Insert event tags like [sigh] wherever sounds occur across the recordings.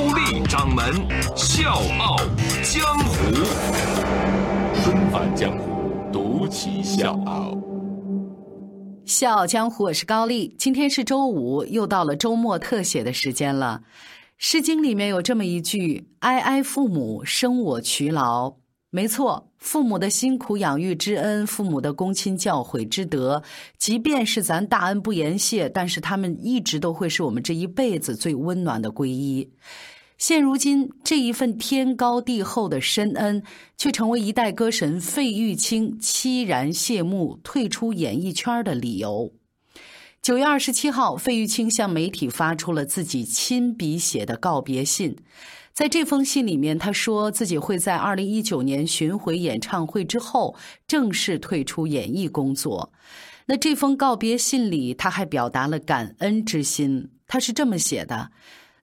高丽掌门笑傲江湖，重返江湖，独骑笑傲。笑傲江湖，我是高丽。今天是周五，又到了周末特写的时间了。《诗经》里面有这么一句：“哀哀父母，生我劬劳。”没错，父母的辛苦养育之恩，父母的躬亲教诲之德，即便是咱大恩不言谢，但是他们一直都会是我们这一辈子最温暖的皈依。现如今，这一份天高地厚的深恩，却成为一代歌神费玉清凄然谢幕、退出演艺圈的理由。九月二十七号，费玉清向媒体发出了自己亲笔写的告别信。在这封信里面，他说自己会在二零一九年巡回演唱会之后正式退出演艺工作。那这封告别信里，他还表达了感恩之心。他是这么写的：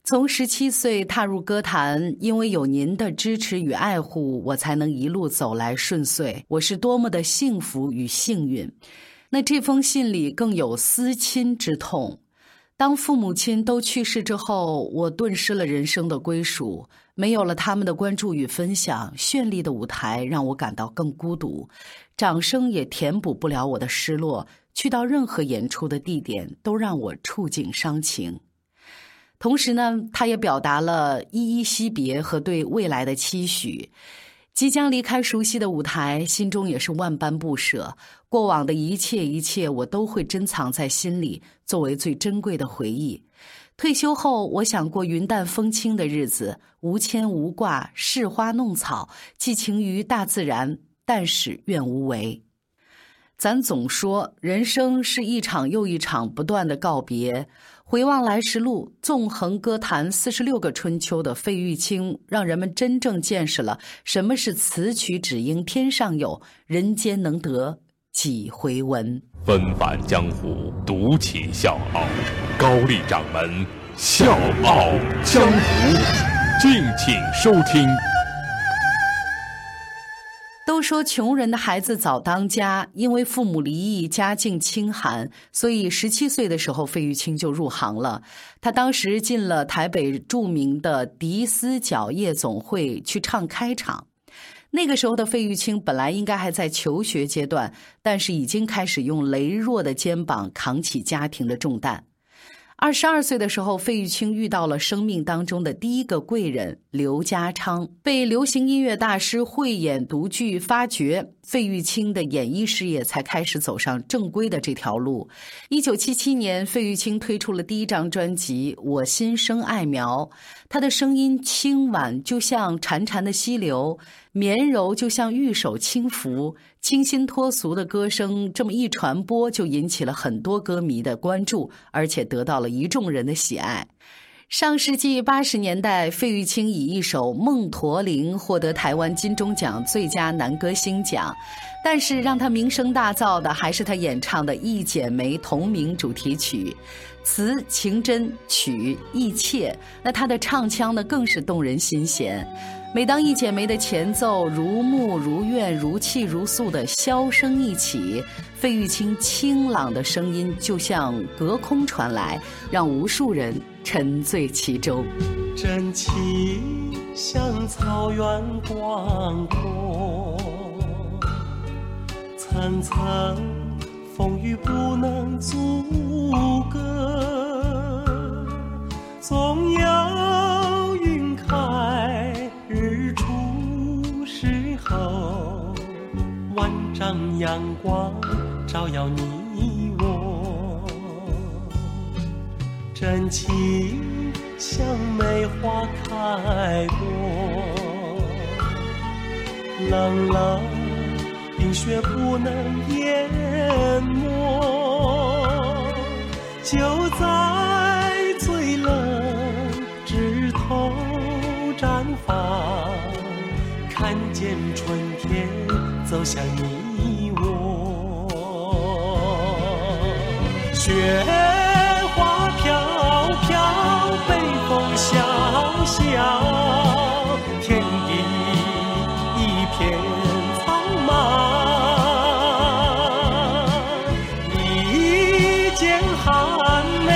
从十七岁踏入歌坛，因为有您的支持与爱护，我才能一路走来顺遂。我是多么的幸福与幸运。那这封信里更有思亲之痛。当父母亲都去世之后，我顿失了人生的归属，没有了他们的关注与分享，绚丽的舞台让我感到更孤独，掌声也填补不了我的失落。去到任何演出的地点，都让我触景伤情。同时呢，他也表达了依依惜别和对未来的期许。即将离开熟悉的舞台，心中也是万般不舍。过往的一切一切，我都会珍藏在心里，作为最珍贵的回忆。退休后，我想过云淡风轻的日子，无牵无挂，侍花弄草，寄情于大自然，但使愿无为。咱总说，人生是一场又一场不断的告别。回望来时路，纵横歌坛四十六个春秋的费玉清，让人们真正见识了什么是词曲只应天上有人间能得几回闻。纷繁江湖，独起笑傲，高丽掌门笑傲江湖，敬请收听。都说穷人的孩子早当家，因为父母离异，家境清寒，所以十七岁的时候，费玉清就入行了。他当时进了台北著名的迪斯角夜总会去唱开场。那个时候的费玉清本来应该还在求学阶段，但是已经开始用羸弱的肩膀扛起家庭的重担。二十二岁的时候，费玉清遇到了生命当中的第一个贵人刘家昌，被流行音乐大师慧眼独具发掘，费玉清的演艺事业才开始走上正规的这条路。一九七七年，费玉清推出了第一张专辑《我心生爱苗》，他的声音轻婉，就像潺潺的溪流。绵柔就像玉手轻抚，清新脱俗的歌声这么一传播，就引起了很多歌迷的关注，而且得到了一众人的喜爱。上世纪八十年代，费玉清以一首《梦驼铃》获得台湾金钟奖最佳男歌星奖，但是让他名声大噪的还是他演唱的《一剪梅》同名主题曲，词情真，曲意切，那他的唱腔呢更是动人心弦。每当一剪梅的前奏如沐如愿如泣如诉的箫声一起，费玉清清朗的声音就像隔空传来，让无数人沉醉其中。真情像草原广阔，层层风雨不能阻隔，总有让阳光照耀你我，真情像梅花开过，冷冷冰雪不能淹没，就在最冷枝头绽放。看见春天走向你雪花飘飘，北风萧萧，天地一片苍茫，一剪寒梅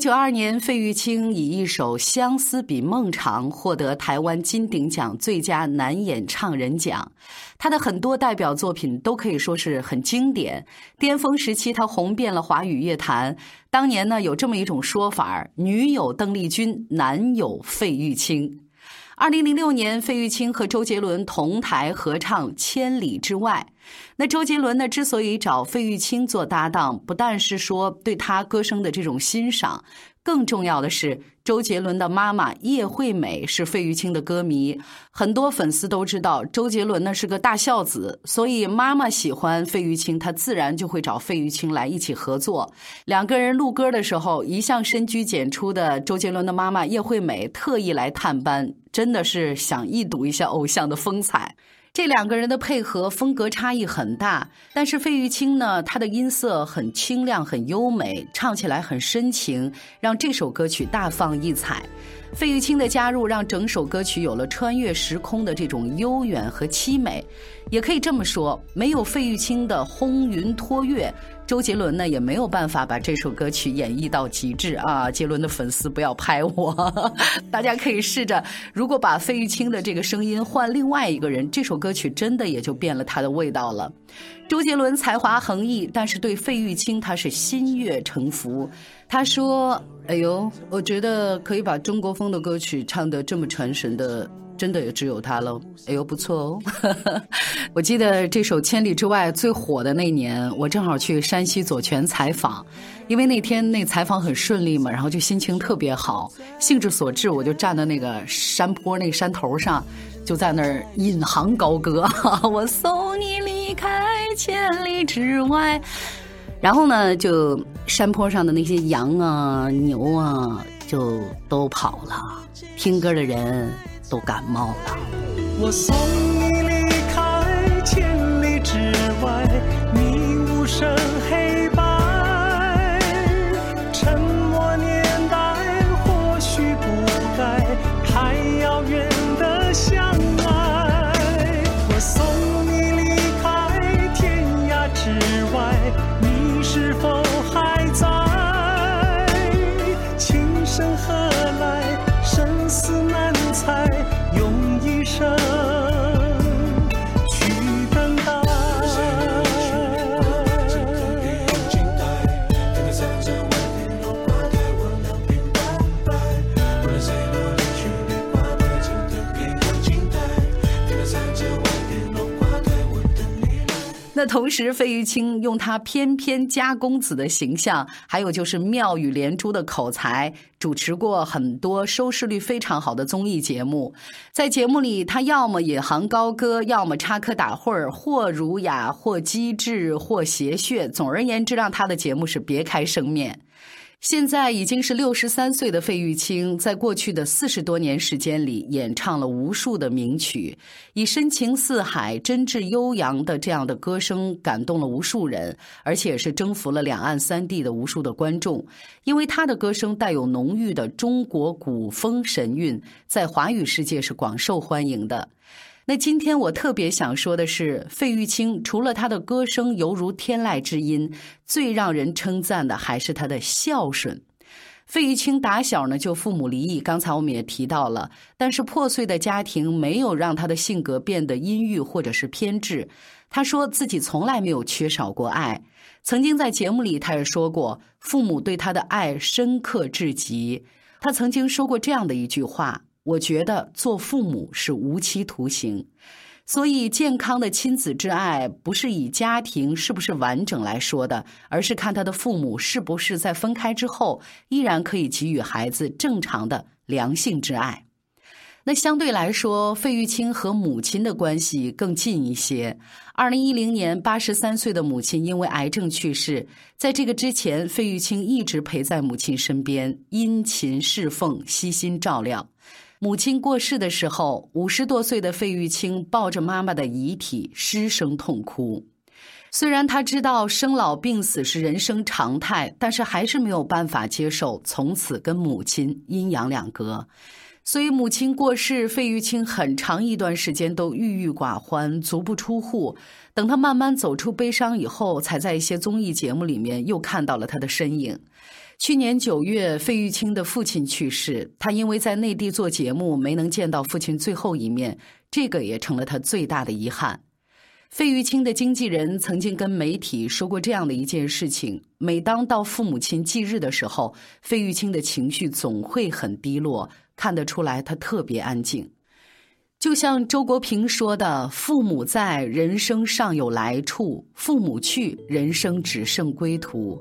九九二年，费玉清以一首《相思比梦长》获得台湾金鼎奖最佳男演唱人奖。他的很多代表作品都可以说是很经典。巅峰时期，他红遍了华语乐坛。当年呢，有这么一种说法：女友邓丽君，男友费玉清。二零零六年，费玉清和周杰伦同台合唱《千里之外》。那周杰伦呢，之所以找费玉清做搭档，不但是说对他歌声的这种欣赏，更重要的是，周杰伦的妈妈叶惠美是费玉清的歌迷，很多粉丝都知道周杰伦呢是个大孝子，所以妈妈喜欢费玉清，他自然就会找费玉清来一起合作。两个人录歌的时候，一向深居简出的周杰伦的妈妈叶惠美特意来探班，真的是想一睹一下偶像的风采。这两个人的配合风格差异很大，但是费玉清呢，他的音色很清亮、很优美，唱起来很深情，让这首歌曲大放异彩。费玉清的加入让整首歌曲有了穿越时空的这种悠远和凄美，也可以这么说，没有费玉清的轰云托月，周杰伦呢也没有办法把这首歌曲演绎到极致啊！杰伦的粉丝不要拍我，[laughs] 大家可以试着，如果把费玉清的这个声音换另外一个人，这首歌曲真的也就变了它的味道了。周杰伦才华横溢，但是对费玉清他是心悦诚服。他说：“哎呦，我觉得可以把中国风的歌曲唱得这么传神的。”真的也只有他喽，哎呦不错哦！[laughs] 我记得这首《千里之外》最火的那年，我正好去山西左权采访，因为那天那采访很顺利嘛，然后就心情特别好，兴致所致，我就站在那个山坡那个山头上，就在那儿引吭高歌：“ [laughs] 我送你离开千里之外。”然后呢，就山坡上的那些羊啊、牛啊，就都跑了，听歌的人。都感冒了。那同时，费玉清用他翩翩佳公子的形象，还有就是妙语连珠的口才，主持过很多收视率非常好的综艺节目。在节目里，他要么引吭高歌，要么插科打诨，或儒雅，或机智，或邪谑。总而言之，让他的节目是别开生面。现在已经是六十三岁的费玉清，在过去的四十多年时间里，演唱了无数的名曲，以深情似海、真挚悠扬的这样的歌声感动了无数人，而且是征服了两岸三地的无数的观众。因为他的歌声带有浓郁的中国古风神韵，在华语世界是广受欢迎的。那今天我特别想说的是，费玉清除了他的歌声犹如天籁之音，最让人称赞的还是他的孝顺。费玉清打小呢就父母离异，刚才我们也提到了，但是破碎的家庭没有让他的性格变得阴郁或者是偏执。他说自己从来没有缺少过爱，曾经在节目里他也说过，父母对他的爱深刻至极。他曾经说过这样的一句话。我觉得做父母是无期徒刑。所以，健康的亲子之爱不是以家庭是不是完整来说的，而是看他的父母是不是在分开之后依然可以给予孩子正常的良性之爱。那相对来说，费玉清和母亲的关系更近一些。二零一零年，八十三岁的母亲因为癌症去世，在这个之前，费玉清一直陪在母亲身边，殷勤侍奉，悉心照料。母亲过世的时候，五十多岁的费玉清抱着妈妈的遗体失声痛哭。虽然他知道生老病死是人生常态，但是还是没有办法接受从此跟母亲阴阳两隔。所以母亲过世，费玉清很长一段时间都郁郁寡欢，足不出户。等他慢慢走出悲伤以后，才在一些综艺节目里面又看到了他的身影。去年九月，费玉清的父亲去世，他因为在内地做节目，没能见到父亲最后一面，这个也成了他最大的遗憾。费玉清的经纪人曾经跟媒体说过这样的一件事情：每当到父母亲忌日的时候，费玉清的情绪总会很低落，看得出来他特别安静。就像周国平说的：“父母在，人生尚有来处；父母去，人生只剩归途。”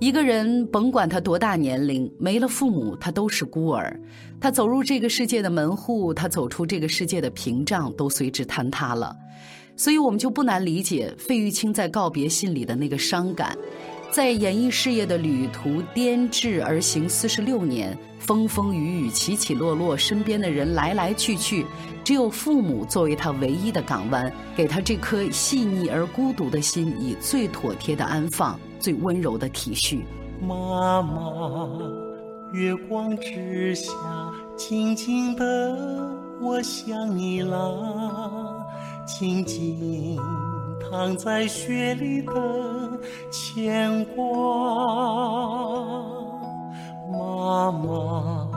一个人甭管他多大年龄，没了父母，他都是孤儿。他走入这个世界的门户，他走出这个世界的屏障，都随之坍塌了。所以，我们就不难理解费玉清在告别信里的那个伤感。在演艺事业的旅途颠至而行四十六年，风风雨雨，起起落落，身边的人来来去去，只有父母作为他唯一的港湾，给他这颗细腻而孤独的心以最妥帖的安放。最温柔的体恤，妈妈，月光之下，静静的，我想你啦。静静藏在雪里的牵挂，妈妈，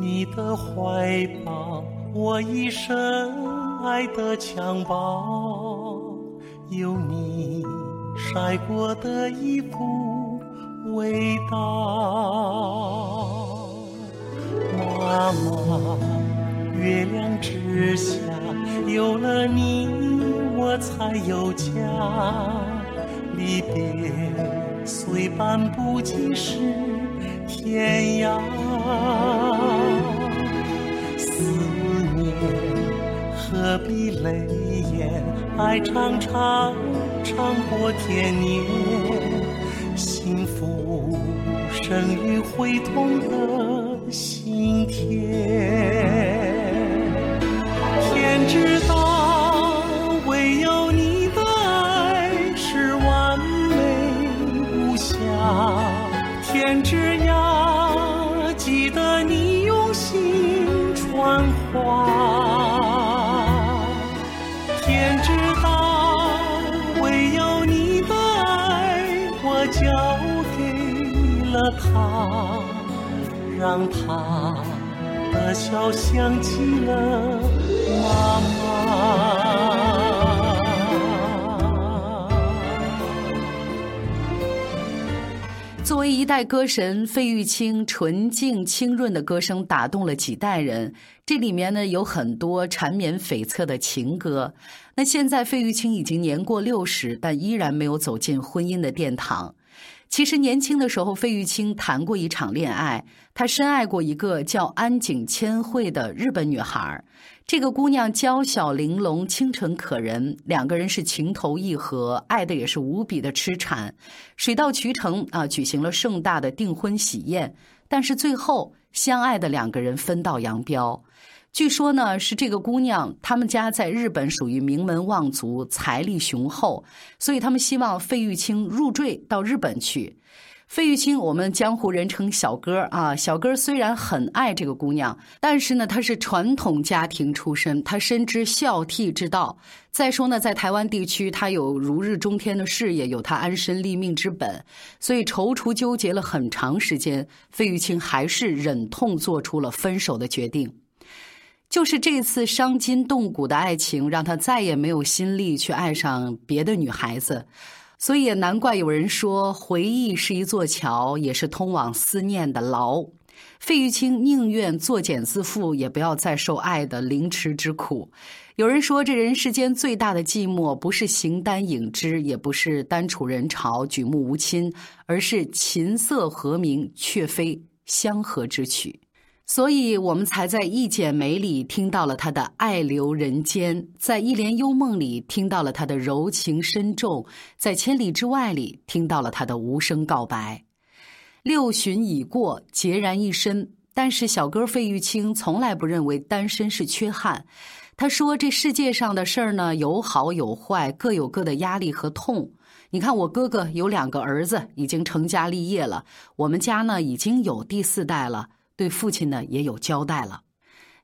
你的怀抱，我一生爱的襁褓，有你。晒过的衣服味道，妈妈，月亮之下有了你，我才有家。离别虽半步即是天涯，思念何必泪眼，爱长长。长过天年，幸福生于会痛的心田。让他的笑想起了妈妈。作为一代歌神，费玉清纯净清润的歌声打动了几代人。这里面呢有很多缠绵悱恻的情歌。那现在费玉清已经年过六十，但依然没有走进婚姻的殿堂。其实年轻的时候，费玉清谈过一场恋爱，他深爱过一个叫安井千惠的日本女孩。这个姑娘娇小玲珑、清纯可人，两个人是情投意合，爱的也是无比的痴缠。水到渠成啊，举行了盛大的订婚喜宴，但是最后相爱的两个人分道扬镳。据说呢，是这个姑娘，他们家在日本属于名门望族，财力雄厚，所以他们希望费玉清入赘到日本去。费玉清，我们江湖人称小哥啊。小哥虽然很爱这个姑娘，但是呢，他是传统家庭出身，他深知孝悌之道。再说呢，在台湾地区，他有如日中天的事业，有他安身立命之本，所以踌躇纠结了很长时间，费玉清还是忍痛做出了分手的决定。就是这次伤筋动骨的爱情，让他再也没有心力去爱上别的女孩子，所以也难怪有人说，回忆是一座桥，也是通往思念的牢。费玉清宁愿作茧自缚，也不要再受爱的凌迟之苦。有人说，这人世间最大的寂寞，不是形单影只，也不是单处人潮、举目无亲，而是琴瑟和鸣，却非相和之曲。所以，我们才在《一剪梅》里听到了他的爱留人间，在《一帘幽梦》里听到了他的柔情深重，在《千里之外》里听到了他的无声告白。六旬已过，孑然一身。但是小哥费玉清从来不认为单身是缺憾。他说：“这世界上的事儿呢，有好有坏，各有各的压力和痛。你看，我哥哥有两个儿子，已经成家立业了；我们家呢，已经有第四代了。”对父亲呢也有交代了。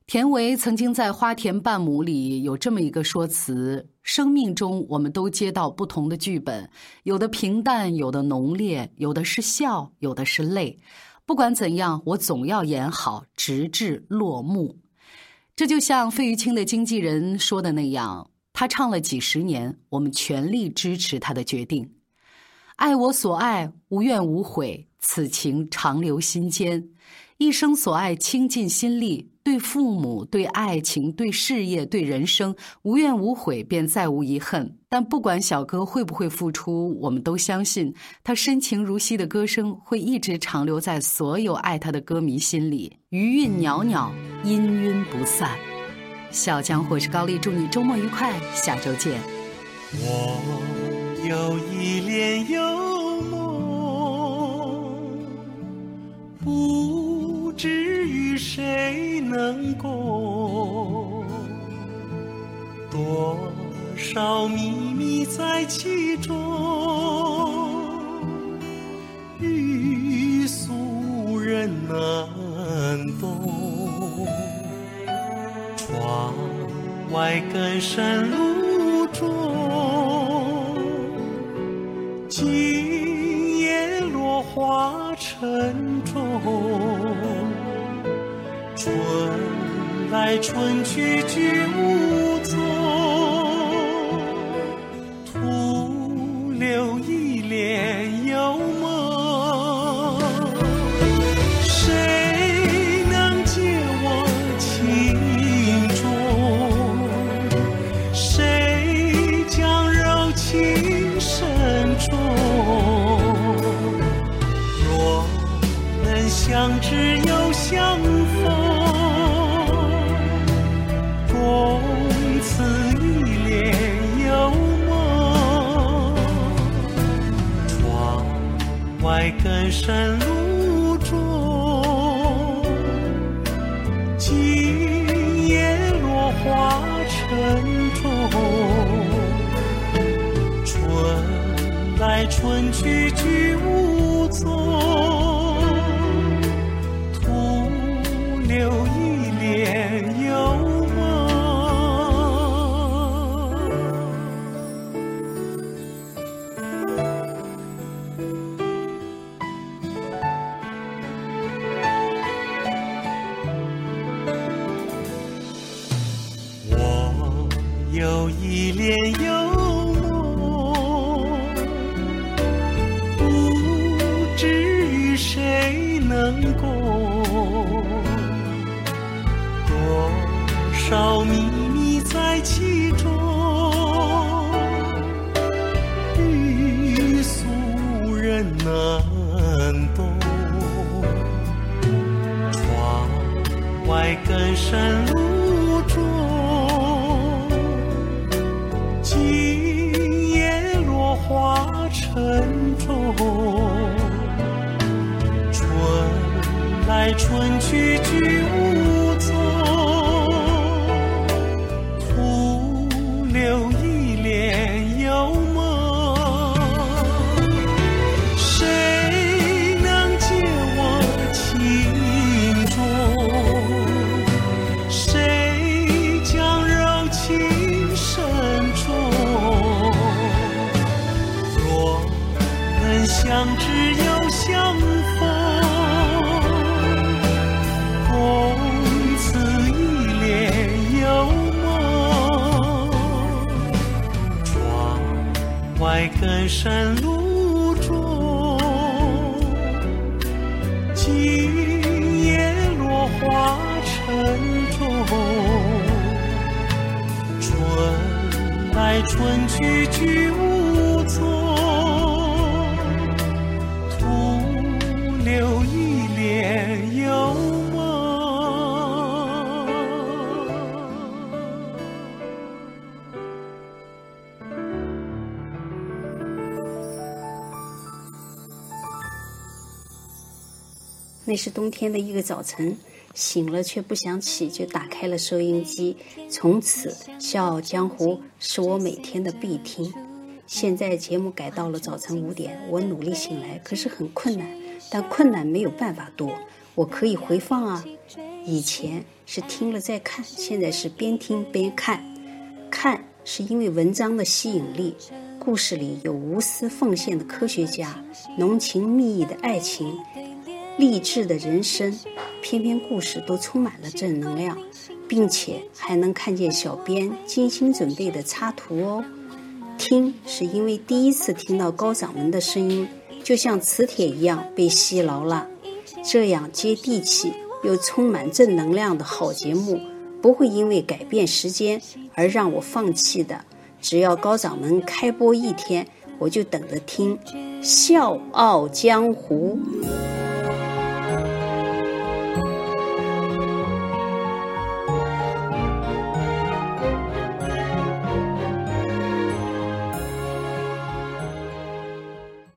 田维曾经在《花田半亩》里有这么一个说辞：生命中我们都接到不同的剧本，有的平淡，有的浓烈，有的是笑，有的是泪。不管怎样，我总要演好，直至落幕。这就像费玉清的经纪人说的那样，他唱了几十年，我们全力支持他的决定。爱我所爱，无怨无悔，此情长留心间。一生所爱，倾尽心力，对父母、对爱情、对事业、对人生，无怨无悔，便再无遗恨。但不管小哥会不会付出，我们都相信他深情如昔的歌声会一直长留在所有爱他的歌迷心里，余韵袅袅，氤氲不散。小江或是高丽，祝你周末愉快，下周见。我有一帘幽梦，不。至于谁能共？多少秘密在其中，欲诉人难懂。窗外更深春去居无踪，徒留一帘幽梦。谁能解我情衷？谁将柔情深重？若能相知更深路中，今夜落花沉重。春来春去俱无踪。深路中，今夜落花成冢。春来春去。相知又相逢共此一帘幽梦窗外更深露重今夜落花成种春来春去俱无那是冬天的一个早晨，醒了却不想起，就打开了收音机。从此，《笑傲江湖》是我每天的必听。现在节目改到了早晨五点，我努力醒来，可是很困难。但困难没有办法多，我可以回放啊。以前是听了再看，现在是边听边看。看是因为文章的吸引力，故事里有无私奉献的科学家，浓情蜜意的爱情。励志的人生，篇篇故事都充满了正能量，并且还能看见小编精心准备的插图哦。听是因为第一次听到高掌门的声音，就像磁铁一样被吸牢了。这样接地气又充满正能量的好节目，不会因为改变时间而让我放弃的。只要高掌门开播一天，我就等着听《笑傲江湖》。